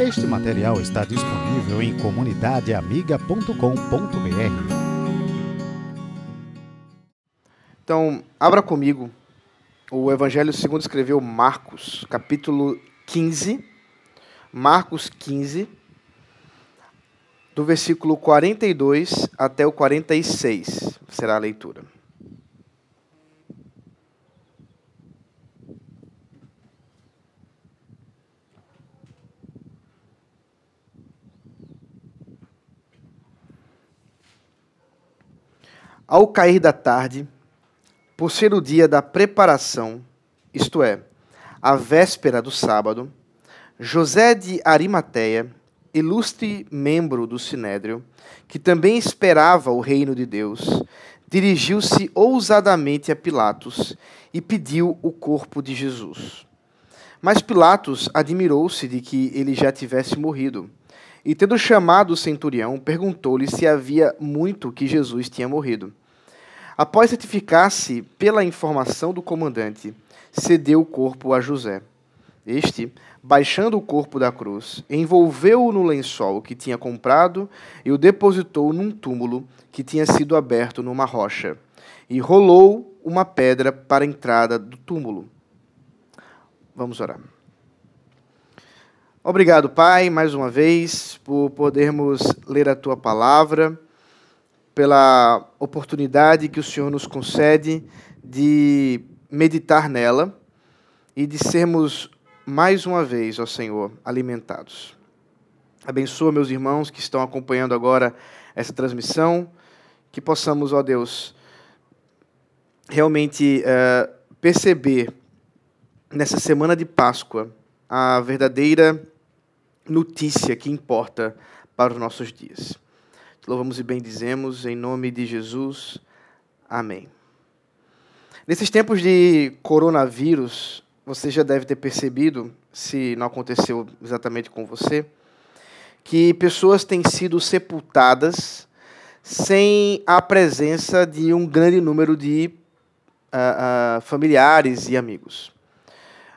Este material está disponível em comunidadeamiga.com.br. Então, abra comigo o Evangelho segundo escreveu Marcos, capítulo 15. Marcos 15, do versículo 42 até o 46 será a leitura. Ao cair da tarde, por ser o dia da preparação, isto é, a véspera do sábado, José de Arimateia, ilustre membro do Sinédrio, que também esperava o reino de Deus, dirigiu-se ousadamente a Pilatos e pediu o corpo de Jesus. Mas Pilatos admirou-se de que ele já tivesse morrido. E, tendo chamado o centurião, perguntou-lhe se havia muito que Jesus tinha morrido. Após certificar-se pela informação do comandante, cedeu o corpo a José. Este, baixando o corpo da cruz, envolveu-o no lençol que tinha comprado e o depositou num túmulo que tinha sido aberto numa rocha, e rolou uma pedra para a entrada do túmulo. Vamos orar. Obrigado, Pai, mais uma vez, por podermos ler a tua palavra pela oportunidade que o Senhor nos concede de meditar nela e de sermos mais uma vez, ó Senhor, alimentados. Abençoa meus irmãos que estão acompanhando agora essa transmissão, que possamos, ó Deus, realmente uh, perceber nessa semana de Páscoa a verdadeira notícia que importa para os nossos dias. Louvamos e bendizemos em nome de Jesus. Amém. Nesses tempos de coronavírus, você já deve ter percebido, se não aconteceu exatamente com você, que pessoas têm sido sepultadas sem a presença de um grande número de uh, uh, familiares e amigos.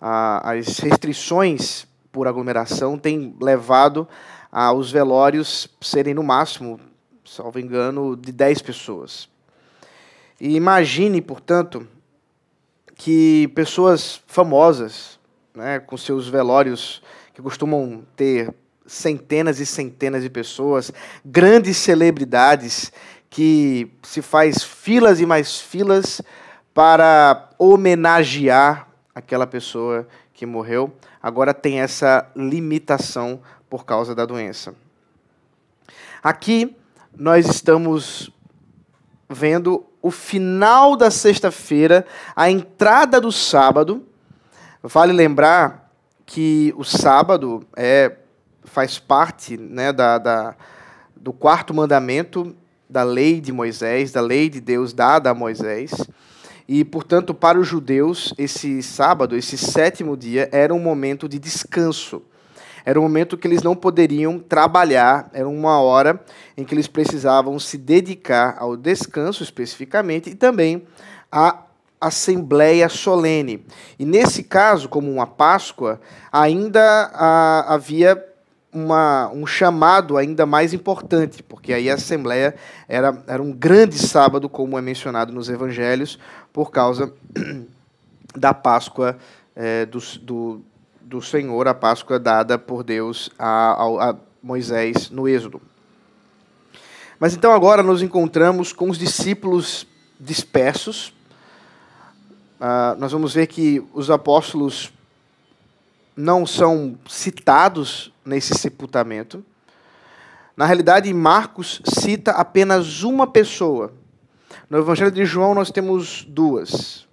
Uh, as restrições por aglomeração têm levado aos velórios serem no máximo, salvo engano, de 10 pessoas. E imagine, portanto, que pessoas famosas, né, com seus velórios que costumam ter centenas e centenas de pessoas, grandes celebridades que se faz filas e mais filas para homenagear aquela pessoa que morreu, agora tem essa limitação por causa da doença. Aqui nós estamos vendo o final da sexta-feira, a entrada do sábado. Vale lembrar que o sábado é, faz parte né, da, da, do quarto mandamento da lei de Moisés, da lei de Deus dada a Moisés. E, portanto, para os judeus, esse sábado, esse sétimo dia, era um momento de descanso. Era um momento que eles não poderiam trabalhar, era uma hora em que eles precisavam se dedicar ao descanso especificamente e também à assembleia solene. E nesse caso, como uma Páscoa, ainda a, havia uma, um chamado ainda mais importante, porque aí a Assembleia era, era um grande sábado, como é mencionado nos Evangelhos, por causa da Páscoa é, do, do, do Senhor, a Páscoa dada por Deus a, a, Moisés no Êxodo. Mas então agora nos encontramos com os discípulos dispersos. Uh, nós vamos ver que os apóstolos não são citados nesse sepultamento. Na realidade, Marcos cita apenas uma pessoa. No Evangelho de João nós temos duas.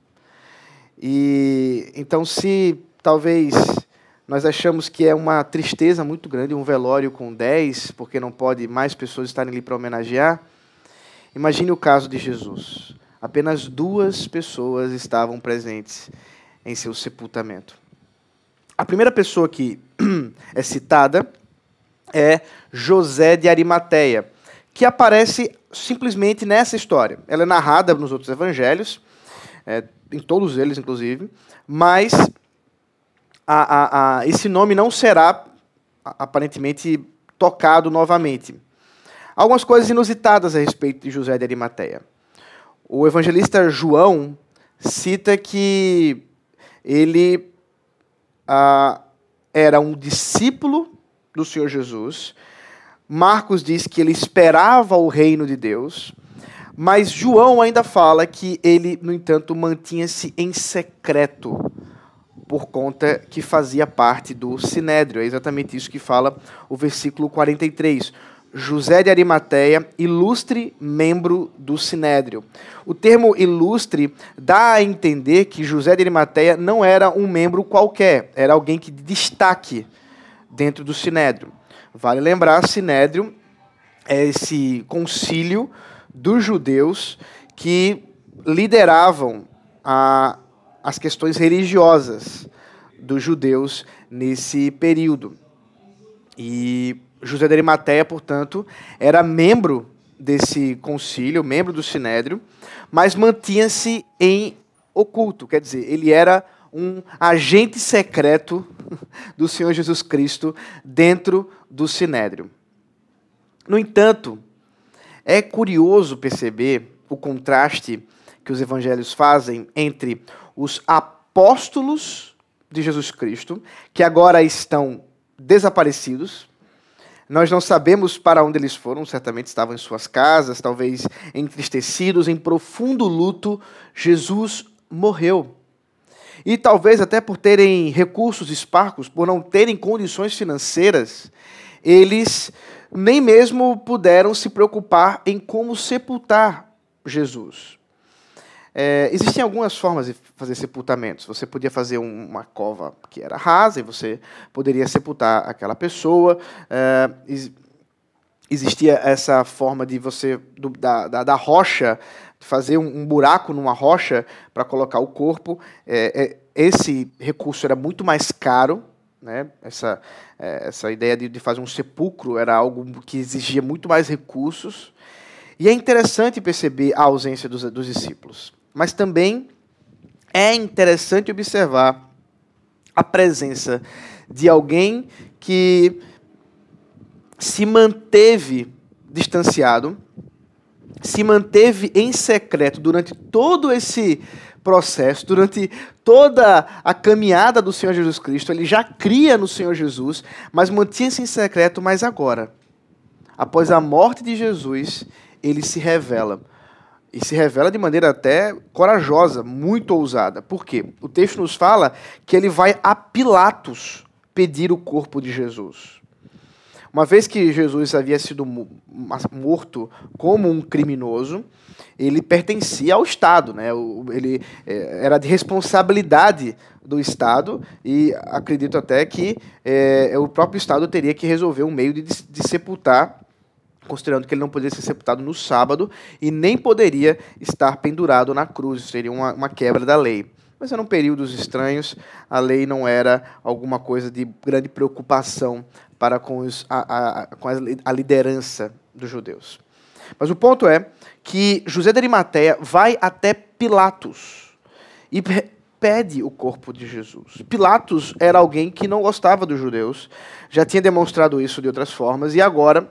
E então se talvez nós achamos que é uma tristeza muito grande um velório com 10, porque não pode mais pessoas estarem ali para homenagear. Imagine o caso de Jesus. Apenas duas pessoas estavam presentes em seu sepultamento. A primeira pessoa que é citada é José de Arimateia, que aparece simplesmente nessa história. Ela é narrada nos outros evangelhos, é, em todos eles, inclusive, mas a, a, a, esse nome não será aparentemente tocado novamente. Algumas coisas inusitadas a respeito de José de Arimateia. O evangelista João cita que ele ah, era um discípulo do Senhor Jesus. Marcos diz que ele esperava o reino de Deus. Mas João ainda fala que ele, no entanto, mantinha-se em secreto por conta que fazia parte do sinédrio. É exatamente isso que fala o versículo 43. José de Arimateia, ilustre membro do Sinédrio. O termo ilustre dá a entender que José de Arimateia não era um membro qualquer, era alguém que de destaque dentro do Sinédrio. Vale lembrar, Sinédrio é esse concílio dos judeus que lideravam a, as questões religiosas dos judeus nesse período. E José de Arimateia, portanto, era membro desse concílio, membro do Sinédrio, mas mantinha-se em oculto, quer dizer, ele era um agente secreto do Senhor Jesus Cristo dentro do Sinédrio. No entanto, é curioso perceber o contraste que os evangelhos fazem entre os apóstolos de Jesus Cristo, que agora estão desaparecidos, nós não sabemos para onde eles foram, certamente estavam em suas casas, talvez entristecidos, em profundo luto. Jesus morreu. E talvez até por terem recursos esparcos, por não terem condições financeiras, eles nem mesmo puderam se preocupar em como sepultar Jesus. É, existiam algumas formas de fazer sepultamentos. Você podia fazer um, uma cova que era rasa e você poderia sepultar aquela pessoa. É, existia essa forma de você, do, da, da, da, rocha, fazer um, um, buraco numa rocha para colocar o corpo. É, é, esse recurso era muito mais caro. Né? Essa, é, essa ideia de, de fazer um sepulcro era algo que exigia muito mais recursos. E é interessante perceber a ausência dos, dos discípulos. Mas também é interessante observar a presença de alguém que se manteve distanciado, se manteve em secreto durante todo esse processo, durante toda a caminhada do Senhor Jesus Cristo. Ele já cria no Senhor Jesus, mas mantinha-se em secreto, mas agora, após a morte de Jesus, ele se revela e se revela de maneira até corajosa, muito ousada. Por quê? O texto nos fala que ele vai a Pilatos pedir o corpo de Jesus. Uma vez que Jesus havia sido morto como um criminoso, ele pertencia ao Estado, né? ele é, era de responsabilidade do Estado e acredito até que é, o próprio Estado teria que resolver um meio de, de sepultar considerando que ele não poderia ser sepultado no sábado e nem poderia estar pendurado na cruz, seria uma, uma quebra da lei. Mas eram períodos estranhos, a lei não era alguma coisa de grande preocupação para com, os, a, a, com a liderança dos judeus. Mas o ponto é que José de Arimateia vai até Pilatos e pede o corpo de Jesus. Pilatos era alguém que não gostava dos judeus, já tinha demonstrado isso de outras formas, e agora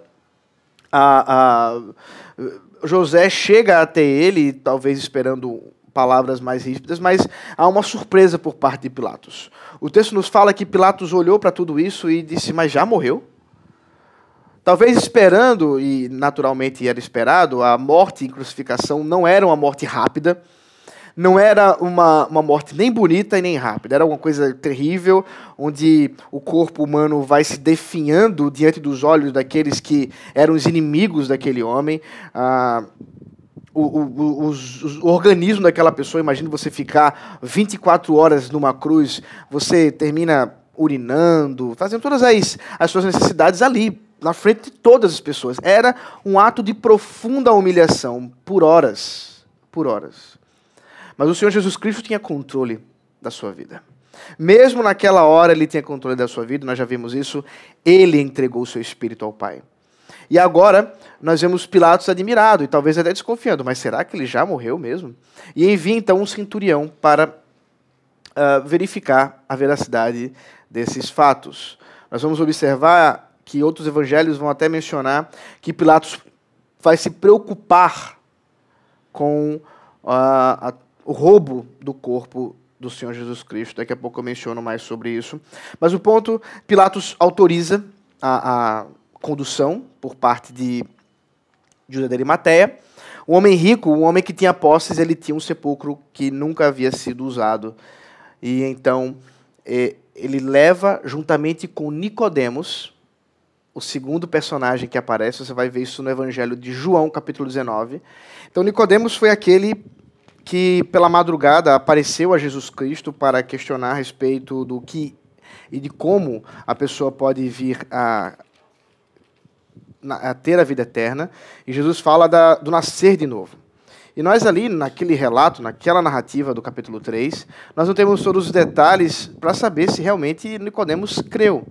a, a, José chega até ele, talvez esperando palavras mais ríspidas, mas há uma surpresa por parte de Pilatos. O texto nos fala que Pilatos olhou para tudo isso e disse: Mas já morreu? Talvez esperando, e naturalmente era esperado, a morte e crucificação não era uma morte rápida não era uma, uma morte nem bonita e nem rápida, era uma coisa terrível, onde o corpo humano vai se definhando diante dos olhos daqueles que eram os inimigos daquele homem. Ah, o, o, o, organismo daquela pessoa, imagina você ficar 24 horas numa cruz, você termina urinando, fazendo todas as, as suas necessidades ali, na frente de todas as pessoas. Era um ato de profunda humilhação, por horas. Por horas. Mas o Senhor Jesus Cristo tinha controle da sua vida. Mesmo naquela hora ele tinha controle da sua vida, nós já vimos isso, ele entregou o seu espírito ao Pai. E agora nós vemos Pilatos admirado e talvez até desconfiando, mas será que ele já morreu mesmo? E envia então um centurião para uh, verificar a veracidade desses fatos. Nós vamos observar que outros evangelhos vão até mencionar que Pilatos vai se preocupar com uh, a, o roubo do corpo do Senhor Jesus Cristo. Daqui a pouco eu menciono mais sobre isso. Mas o ponto, Pilatos autoriza a, a condução por parte de Judá de Arimateia. O homem rico, o homem que tinha posses, ele tinha um sepulcro que nunca havia sido usado. E então ele leva juntamente com Nicodemos, o segundo personagem que aparece, você vai ver isso no Evangelho de João, capítulo 19. Então Nicodemos foi aquele que pela madrugada apareceu a Jesus Cristo para questionar a respeito do que e de como a pessoa pode vir a, a ter a vida eterna. E Jesus fala da, do nascer de novo. E nós ali, naquele relato, naquela narrativa do capítulo 3, nós não temos todos os detalhes para saber se realmente Nicodemos creu.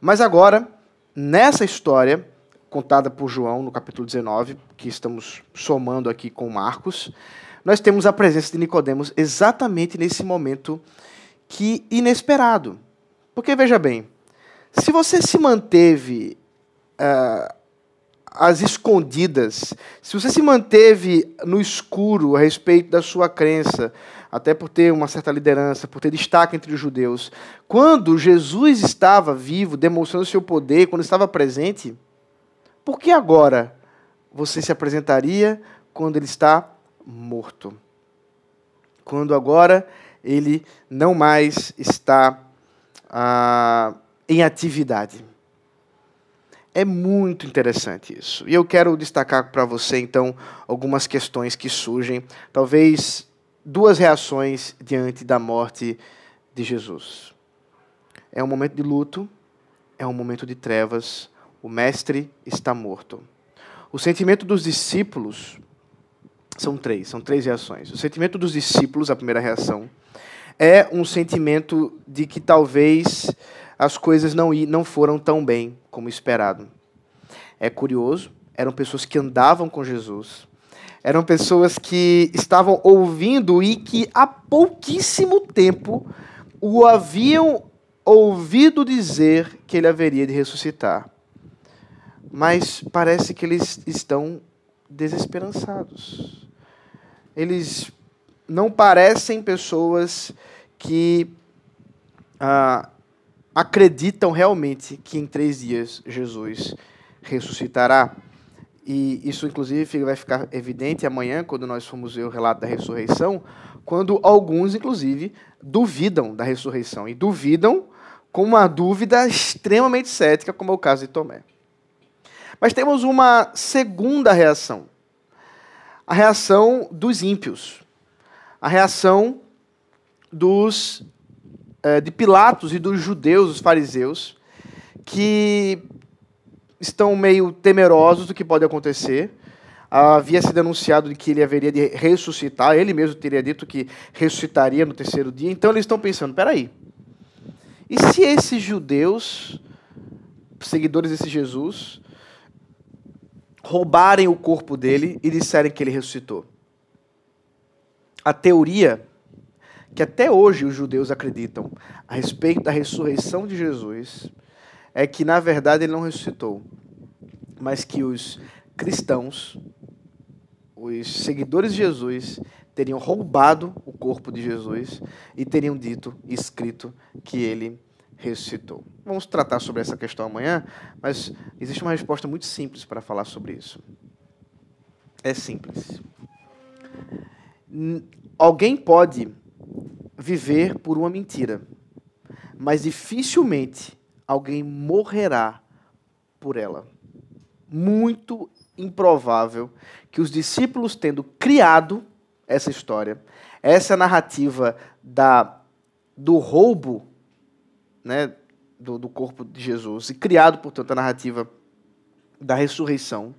Mas agora, nessa história, contada por João no capítulo 19, que estamos somando aqui com Marcos, nós temos a presença de Nicodemos exatamente nesse momento que inesperado. Porque veja bem, se você se manteve uh, às escondidas, se você se manteve no escuro a respeito da sua crença, até por ter uma certa liderança, por ter destaque entre os judeus, quando Jesus estava vivo, demonstrando seu poder, quando estava presente, por que agora você se apresentaria quando ele está morto. Quando agora ele não mais está ah, em atividade. É muito interessante isso. E eu quero destacar para você, então, algumas questões que surgem, talvez duas reações diante da morte de Jesus. É um momento de luto, é um momento de trevas, o Mestre está morto. O sentimento dos discípulos são três, são três reações. O sentimento dos discípulos, a primeira reação, é um sentimento de que talvez as coisas não, não foram tão bem como esperado. É curioso, eram pessoas que andavam com Jesus, eram pessoas que estavam ouvindo e que há pouquíssimo tempo o haviam ouvido dizer que ele haveria de ressuscitar. Mas parece que eles estão desesperançados eles não parecem pessoas que ah, acreditam realmente que em três dias Jesus ressuscitará. E isso, inclusive, vai ficar evidente amanhã, quando nós formos ver o relato da ressurreição, quando alguns, inclusive, duvidam da ressurreição. E duvidam com uma dúvida extremamente cética, como é o caso de Tomé. Mas temos uma segunda reação a reação dos ímpios, a reação dos é, de Pilatos e dos judeus, os fariseus, que estão meio temerosos do que pode acontecer. Havia sido anunciado de que ele haveria de ressuscitar, ele mesmo teria dito que ressuscitaria no terceiro dia. Então eles estão pensando: peraí, e se esses judeus, seguidores desse Jesus, roubarem o corpo dele e disserem que ele ressuscitou. A teoria que até hoje os judeus acreditam a respeito da ressurreição de Jesus é que, na verdade, ele não ressuscitou, mas que os cristãos, os seguidores de Jesus, teriam roubado o corpo de Jesus e teriam dito, escrito, que ele ressuscitou. Vamos tratar sobre essa questão amanhã, mas existe uma resposta muito simples para falar sobre isso. É simples. Alguém pode viver por uma mentira, mas dificilmente alguém morrerá por ela. Muito improvável que os discípulos, tendo criado essa história, essa narrativa da, do roubo né, do, do corpo de Jesus e criado, portanto, a narrativa da ressurreição,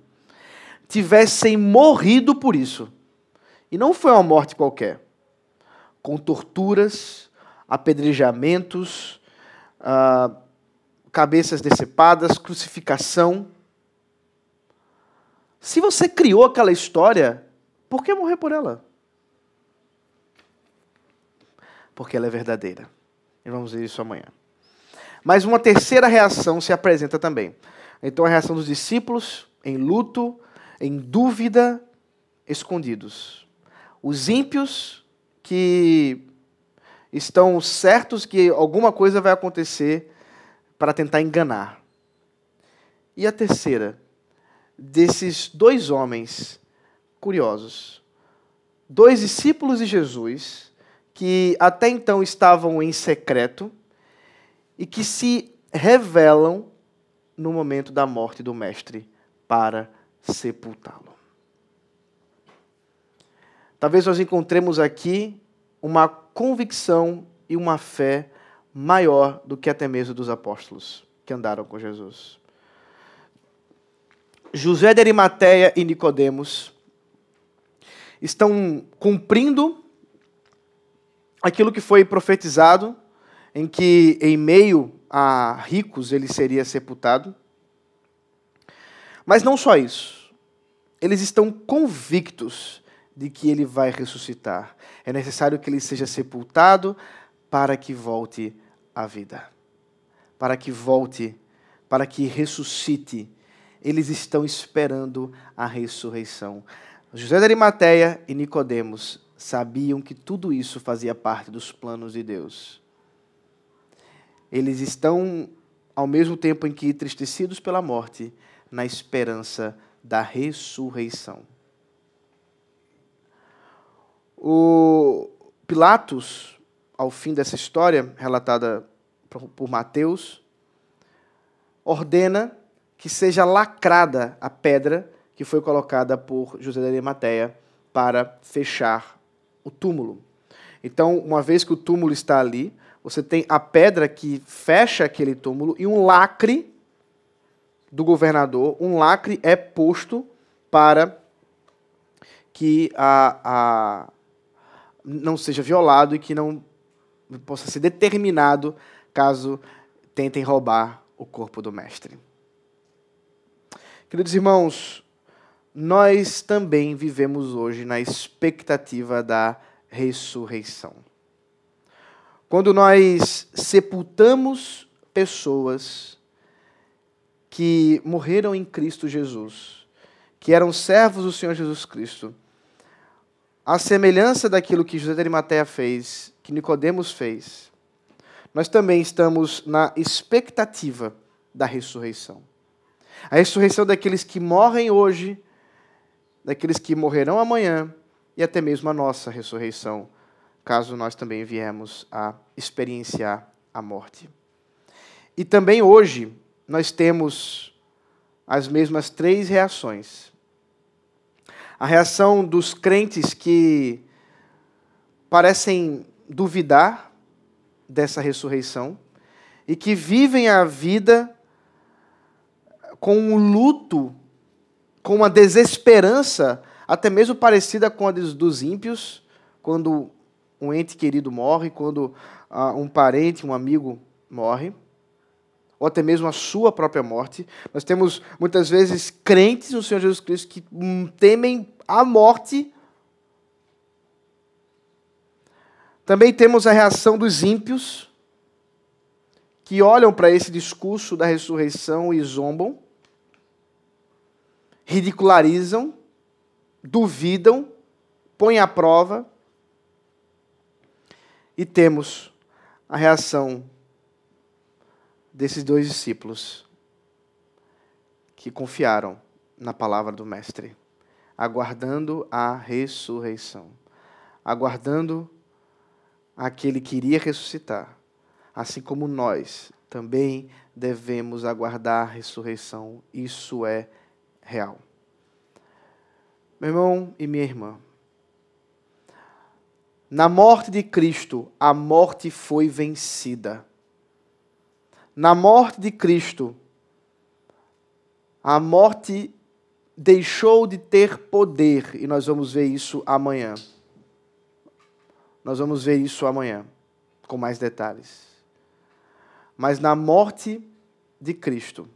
tivessem morrido por isso. E não foi uma morte qualquer. Com torturas, apedrejamentos, ah, cabeças decepadas, crucificação. Se você criou aquela história, por que morrer por ela? Porque ela é verdadeira. E vamos ver isso amanhã. Mas uma terceira reação se apresenta também. Então a reação dos discípulos em luto, em dúvida, escondidos. Os ímpios que estão certos que alguma coisa vai acontecer para tentar enganar. E a terceira, desses dois homens curiosos, dois discípulos de Jesus, que até então estavam em secreto e que se revelam no momento da morte do Mestre para sepultá-lo. Talvez nós encontremos aqui uma convicção e uma fé maior do que até mesmo dos apóstolos que andaram com Jesus. José de Arimateia e Nicodemos estão cumprindo aquilo que foi profetizado, em que em meio a ricos ele seria sepultado. Mas não só isso. Eles estão convictos de que ele vai ressuscitar. É necessário que ele seja sepultado para que volte à vida. Para que volte, para que ressuscite. Eles estão esperando a ressurreição. José de Arimateia e Nicodemos sabiam que tudo isso fazia parte dos planos de Deus. Eles estão ao mesmo tempo em que entristecidos pela morte, na esperança da ressurreição. O Pilatos, ao fim dessa história relatada por Mateus, ordena que seja lacrada a pedra que foi colocada por José de Arimateia para fechar o túmulo. Então, uma vez que o túmulo está ali, você tem a pedra que fecha aquele túmulo e um lacre do governador, um lacre é posto para que a, a não seja violado e que não possa ser determinado caso tentem roubar o corpo do mestre. Queridos irmãos, nós também vivemos hoje na expectativa da ressurreição. Quando nós sepultamos pessoas que morreram em Cristo Jesus, que eram servos do Senhor Jesus Cristo, a semelhança daquilo que José de Arimateia fez, que Nicodemos fez, nós também estamos na expectativa da ressurreição. A ressurreição daqueles que morrem hoje, daqueles que morrerão amanhã e até mesmo a nossa ressurreição, caso nós também viemos a experienciar a morte. E também hoje nós temos as mesmas três reações a reação dos crentes que parecem duvidar dessa ressurreição e que vivem a vida com um luto, com uma desesperança, até mesmo parecida com a dos ímpios, quando um ente querido morre, quando uh, um parente, um amigo morre ou até mesmo a sua própria morte. Nós temos muitas vezes crentes no Senhor Jesus Cristo que hum, temem a morte. Também temos a reação dos ímpios, que olham para esse discurso da ressurreição e zombam, ridicularizam, duvidam, põem à prova. E temos a reação desses dois discípulos que confiaram na palavra do Mestre, aguardando a ressurreição, aguardando aquele que iria ressuscitar, assim como nós também devemos aguardar a ressurreição, isso é real. Meu irmão e minha irmã, na morte de Cristo, a morte foi vencida na morte de Cristo, a morte deixou de ter poder, e nós vamos ver isso amanhã. Nós vamos ver isso amanhã, com mais detalhes. Mas na morte de Cristo,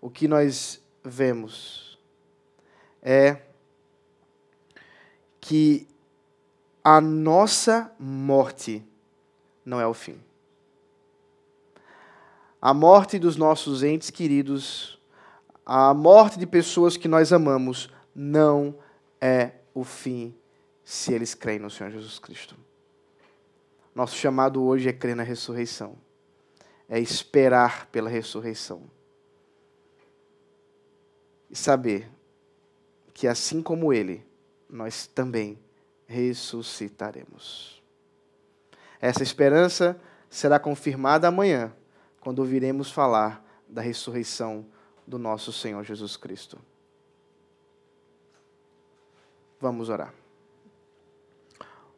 o que nós vemos é que a nossa morte não é o fim. a morte dos nossos entes queridos, a morte de pessoas que nós amamos, não é o fim se eles creem no Senhor Jesus Cristo. Nosso chamado hoje é crer na ressurreição, é esperar pela ressurreição e saber que assim como Ele, nós também ressuscitaremos. Essa esperança será confirmada amanhã, quando ouviremos falar da ressurreição do nosso Senhor Jesus Cristo. Vamos orar.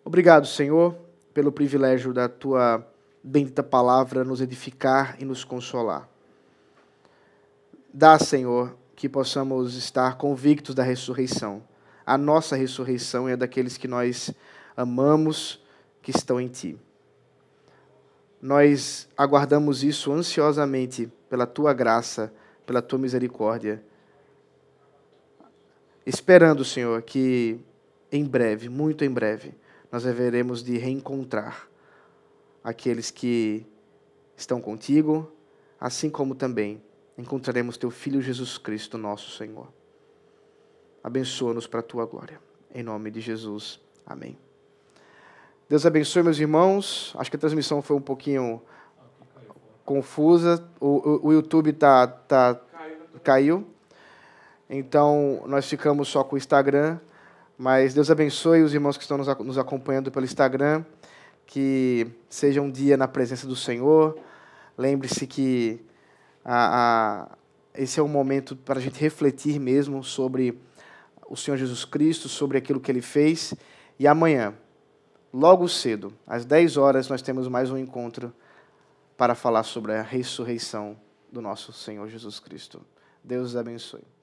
Obrigado, Senhor, pelo privilégio da tua bendita palavra nos edificar e nos consolar. Dá, Senhor, que possamos estar convictos da ressurreição. A nossa ressurreição é a daqueles que nós amamos, que estão em Ti. Nós aguardamos isso ansiosamente pela Tua graça, pela Tua misericórdia, esperando, Senhor, que em breve, muito em breve, nós haveremos de reencontrar aqueles que estão contigo, assim como também encontraremos teu Filho Jesus Cristo, nosso Senhor. Abençoa-nos para a tua glória. Em nome de Jesus. Amém. Deus abençoe, meus irmãos. Acho que a transmissão foi um pouquinho confusa. O, o, o YouTube tá, tá, caiu. Então, nós ficamos só com o Instagram. Mas Deus abençoe os irmãos que estão nos acompanhando pelo Instagram. Que seja um dia na presença do Senhor. Lembre-se que a, a, esse é um momento para a gente refletir mesmo sobre o Senhor Jesus Cristo, sobre aquilo que ele fez. E amanhã, logo cedo, às 10 horas, nós temos mais um encontro para falar sobre a ressurreição do nosso Senhor Jesus Cristo. Deus abençoe.